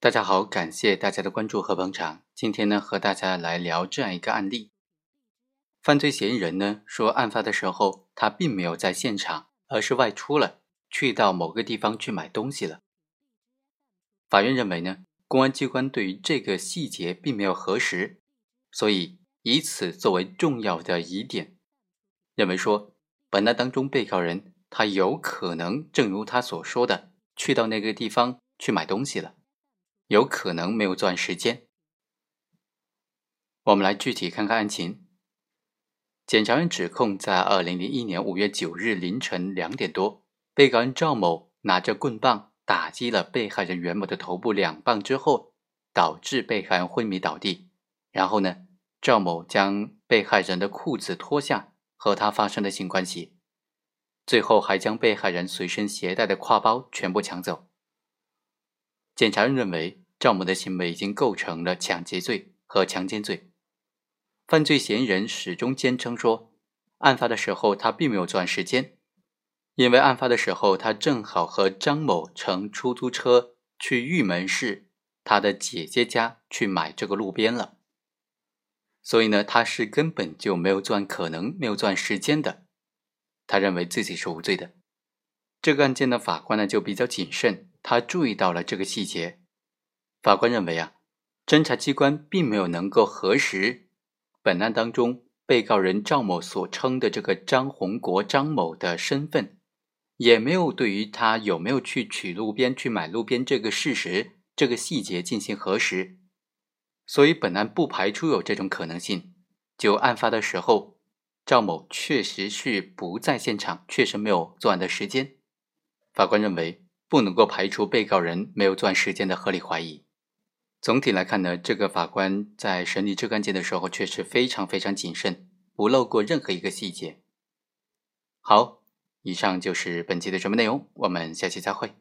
大家好，感谢大家的关注和捧场。今天呢，和大家来聊这样一个案例：犯罪嫌疑人呢说，案发的时候他并没有在现场，而是外出了，去到某个地方去买东西了。法院认为呢，公安机关对于这个细节并没有核实，所以以此作为重要的疑点，认为说本案当中被告人他有可能正如他所说的，去到那个地方去买东西了。有可能没有作案时间。我们来具体看看案情。检察院指控，在二零零一年五月九日凌晨两点多，被告人赵某拿着棍棒打击了被害人袁某的头部两棒之后，导致被害人昏迷倒地。然后呢，赵某将被害人的裤子脱下，和他发生了性关系，最后还将被害人随身携带的挎包全部抢走。检察院认为，赵某的行为已经构成了抢劫罪和强奸罪。犯罪嫌疑人始终坚称说，案发的时候他并没有作案时间，因为案发的时候他正好和张某乘出租车去玉门市他的姐姐家去买这个路边了，所以呢，他是根本就没有作案可能，没有作案时间的。他认为自己是无罪的。这个案件的法官呢就比较谨慎。他注意到了这个细节，法官认为啊，侦查机关并没有能够核实本案当中被告人赵某所称的这个张洪国张某的身份，也没有对于他有没有去取路边去买路边这个事实这个细节进行核实，所以本案不排除有这种可能性。就案发的时候，赵某确实是不在现场，确实没有作案的时间。法官认为。不能够排除被告人没有作案时间的合理怀疑。总体来看呢，这个法官在审理这个案件的时候确实非常非常谨慎，不漏过任何一个细节。好，以上就是本期的全部内容，我们下期再会。